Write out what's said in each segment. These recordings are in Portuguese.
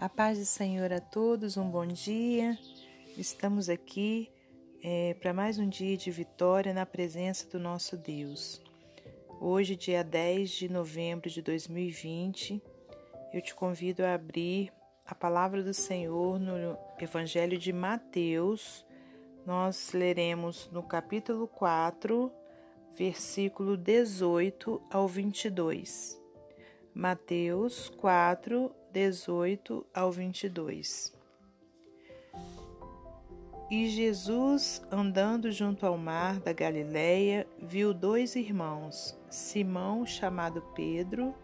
A paz do Senhor a todos, um bom dia. Estamos aqui é, para mais um dia de vitória na presença do nosso Deus. Hoje, dia 10 de novembro de 2020, eu te convido a abrir a palavra do Senhor no Evangelho de Mateus. Nós leremos no capítulo 4, versículo 18 ao 22. Mateus 4, 18 ao 22. E Jesus, andando junto ao mar da Galileia, viu dois irmãos, Simão, chamado Pedro,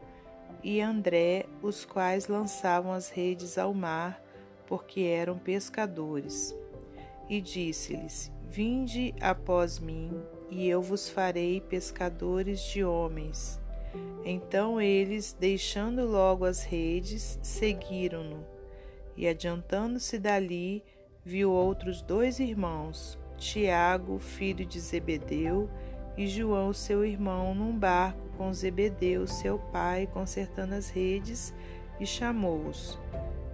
e André, os quais lançavam as redes ao mar, porque eram pescadores. E disse-lhes: Vinde após mim, e eu vos farei pescadores de homens. Então eles, deixando logo as redes, seguiram-no. E adiantando-se dali, viu outros dois irmãos, Tiago, filho de Zebedeu, e João, seu irmão, num barco com Zebedeu, seu pai, consertando as redes, e chamou-os.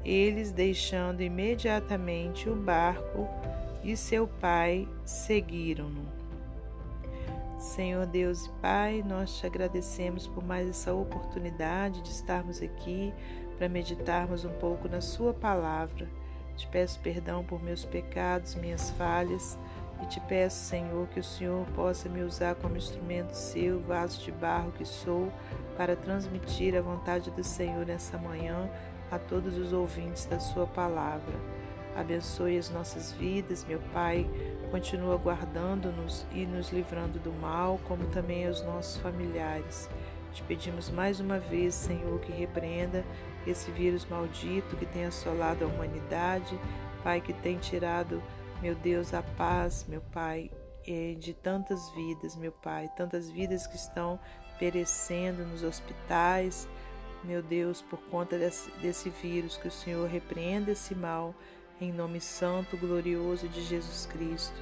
Eles, deixando imediatamente o barco e seu pai, seguiram-no. Senhor Deus e Pai, nós te agradecemos por mais essa oportunidade de estarmos aqui para meditarmos um pouco na Sua palavra. Te peço perdão por meus pecados, minhas falhas e te peço, Senhor, que o Senhor possa me usar como instrumento seu, vaso de barro que sou, para transmitir a vontade do Senhor nessa manhã a todos os ouvintes da Sua palavra. Abençoe as nossas vidas, meu Pai. Continua guardando-nos e nos livrando do mal, como também os nossos familiares. Te pedimos mais uma vez, Senhor, que repreenda esse vírus maldito que tem assolado a humanidade, Pai, que tem tirado, meu Deus, a paz, meu Pai, eh, de tantas vidas, meu Pai, tantas vidas que estão perecendo nos hospitais, meu Deus, por conta desse, desse vírus, que o Senhor repreenda esse mal em nome santo, glorioso de Jesus Cristo,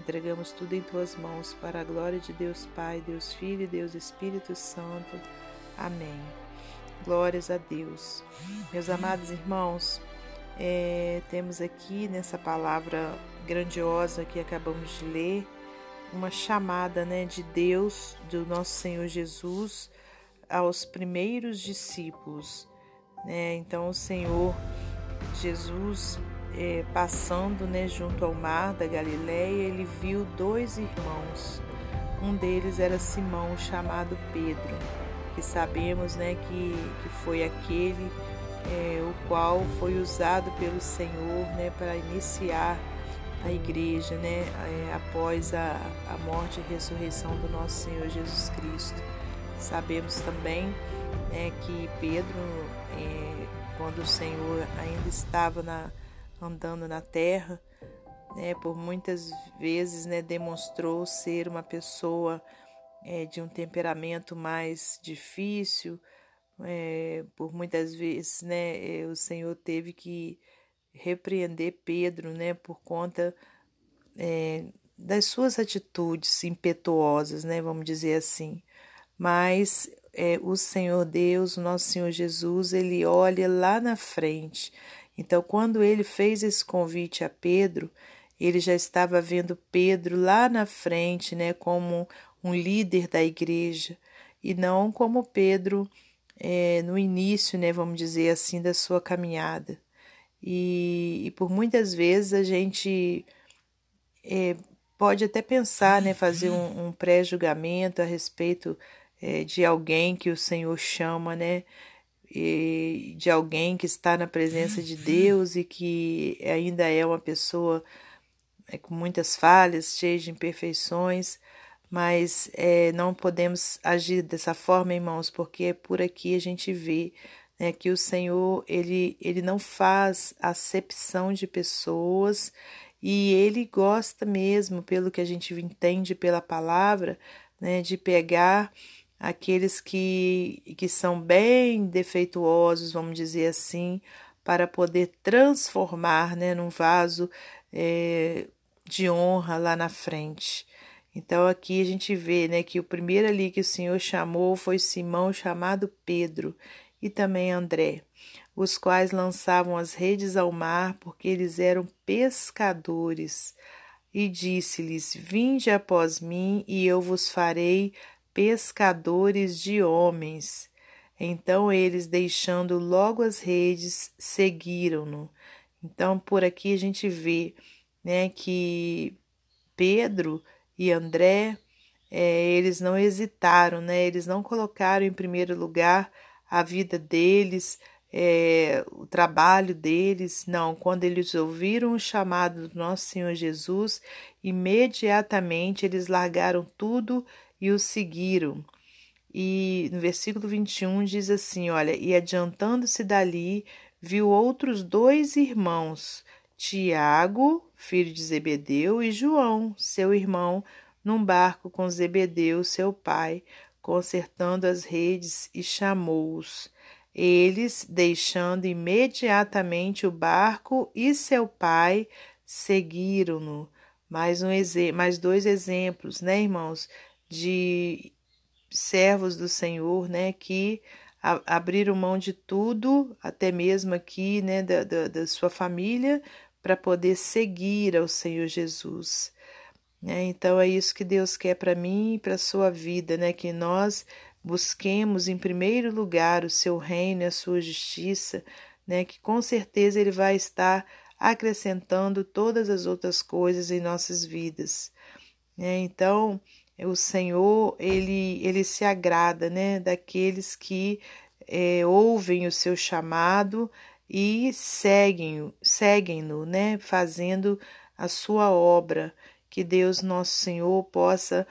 entregamos tudo em tuas mãos, para a glória de Deus Pai, Deus Filho e Deus Espírito Santo. Amém. Glórias a Deus. Meus amados irmãos, é, temos aqui nessa palavra grandiosa que acabamos de ler, uma chamada né, de Deus, do nosso Senhor Jesus, aos primeiros discípulos. Né? Então, o Senhor Jesus é, passando né, junto ao mar da Galiléia, ele viu dois irmãos. Um deles era Simão, chamado Pedro, que sabemos né, que, que foi aquele é, o qual foi usado pelo Senhor né, para iniciar a igreja né, é, após a, a morte e ressurreição do nosso Senhor Jesus Cristo. Sabemos também né, que Pedro, é, quando o Senhor ainda estava na, andando na terra, né, por muitas vezes né, demonstrou ser uma pessoa é, de um temperamento mais difícil, é, por muitas vezes né, é, o Senhor teve que repreender Pedro né, por conta é, das suas atitudes impetuosas, né, vamos dizer assim. Mas é, o Senhor Deus, o nosso Senhor Jesus, ele olha lá na frente então, quando ele fez esse convite a Pedro, ele já estava vendo Pedro lá na frente, né, como um líder da igreja, e não como Pedro é, no início, né, vamos dizer assim, da sua caminhada. E, e por muitas vezes a gente é, pode até pensar, né, fazer um, um pré-julgamento a respeito é, de alguém que o Senhor chama, né, de alguém que está na presença de Deus e que ainda é uma pessoa é, com muitas falhas, cheia de imperfeições, mas é, não podemos agir dessa forma, irmãos, porque é por aqui a gente vê né, que o Senhor ele, ele não faz acepção de pessoas e ele gosta mesmo, pelo que a gente entende pela palavra, né, de pegar aqueles que, que são bem defeituosos, vamos dizer assim, para poder transformar né, num vaso é, de honra lá na frente. Então aqui a gente vê né, que o primeiro ali que o Senhor chamou foi Simão chamado Pedro e também André. os quais lançavam as redes ao mar, porque eles eram pescadores. E disse-lhes: Vinde após mim, e eu vos farei pescadores de homens. Então eles, deixando logo as redes, seguiram-no. Então, por aqui a gente vê né, que Pedro e André, é, eles não hesitaram, né, eles não colocaram em primeiro lugar a vida deles, é, o trabalho deles. Não, quando eles ouviram o chamado do nosso Senhor Jesus, imediatamente eles largaram tudo e o seguiram. E no versículo 21 diz assim: Olha, e adiantando-se dali, viu outros dois irmãos, Tiago, filho de Zebedeu, e João, seu irmão, num barco com Zebedeu, seu pai, consertando as redes, e chamou-os. Eles, deixando imediatamente o barco e seu pai, seguiram-no. Mais, um, mais dois exemplos, né, irmãos, de servos do Senhor, né, que abriram mão de tudo, até mesmo aqui, né, da, da, da sua família, para poder seguir ao Senhor Jesus. Né? Então é isso que Deus quer para mim e para a sua vida, né? Que nós busquemos em primeiro lugar o seu reino e a sua justiça, né, que com certeza ele vai estar acrescentando todas as outras coisas em nossas vidas. Né? Então, o Senhor, ele, ele se agrada né, daqueles que é, ouvem o seu chamado e seguem-no, seguem né, fazendo a sua obra. Que Deus, nosso Senhor, possa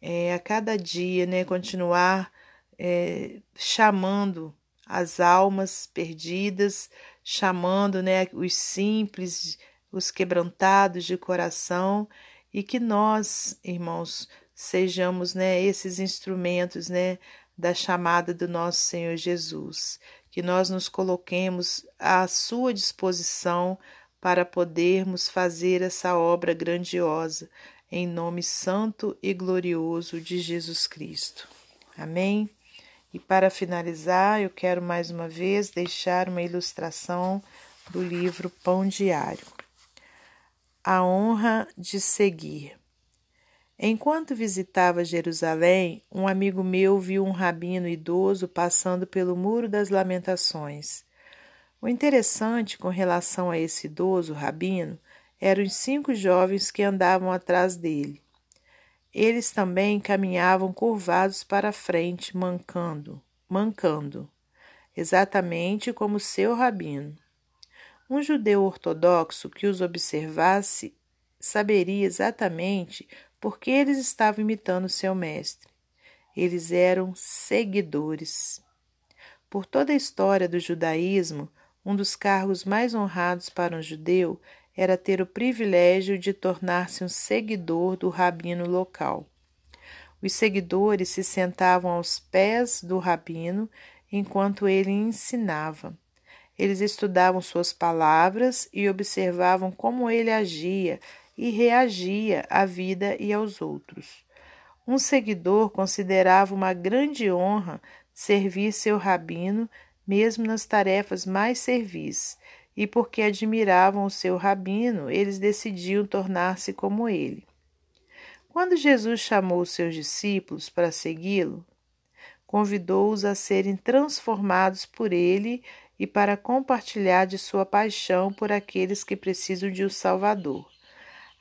é, a cada dia, né, continuar é, chamando as almas perdidas, chamando, né, os simples, os quebrantados de coração, e que nós, irmãos, sejamos, né, esses instrumentos, né, da chamada do nosso Senhor Jesus, que nós nos coloquemos à sua disposição para podermos fazer essa obra grandiosa em nome santo e glorioso de Jesus Cristo. Amém? E para finalizar, eu quero mais uma vez deixar uma ilustração do livro Pão Diário. A honra de seguir. Enquanto visitava Jerusalém, um amigo meu viu um rabino idoso passando pelo Muro das Lamentações. O interessante com relação a esse idoso rabino eram os cinco jovens que andavam atrás dele. Eles também caminhavam curvados para frente, mancando, mancando, exatamente como seu rabino. Um judeu ortodoxo que os observasse saberia exatamente por que eles estavam imitando seu mestre. Eles eram seguidores. Por toda a história do judaísmo, um dos cargos mais honrados para um judeu era ter o privilégio de tornar-se um seguidor do rabino local. Os seguidores se sentavam aos pés do rabino enquanto ele ensinava. Eles estudavam suas palavras e observavam como ele agia e reagia à vida e aos outros. Um seguidor considerava uma grande honra servir seu rabino, mesmo nas tarefas mais servis, e porque admiravam o seu rabino, eles decidiam tornar-se como ele. Quando Jesus chamou seus discípulos para segui-lo, convidou-os a serem transformados por ele e para compartilhar de sua paixão por aqueles que precisam de um Salvador.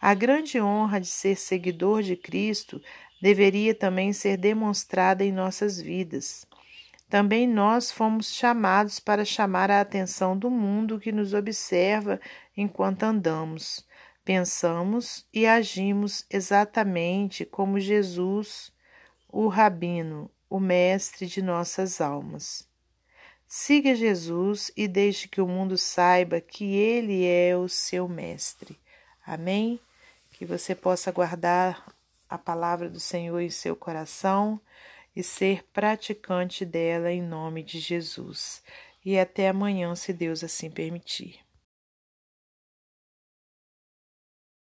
A grande honra de ser seguidor de Cristo deveria também ser demonstrada em nossas vidas. Também nós fomos chamados para chamar a atenção do mundo que nos observa enquanto andamos, pensamos e agimos exatamente como Jesus, o Rabino, o Mestre de nossas almas. Siga Jesus e deixe que o mundo saiba que Ele é o seu Mestre. Amém? Que você possa guardar a palavra do Senhor em seu coração e ser praticante dela em nome de Jesus. E até amanhã, se Deus assim permitir.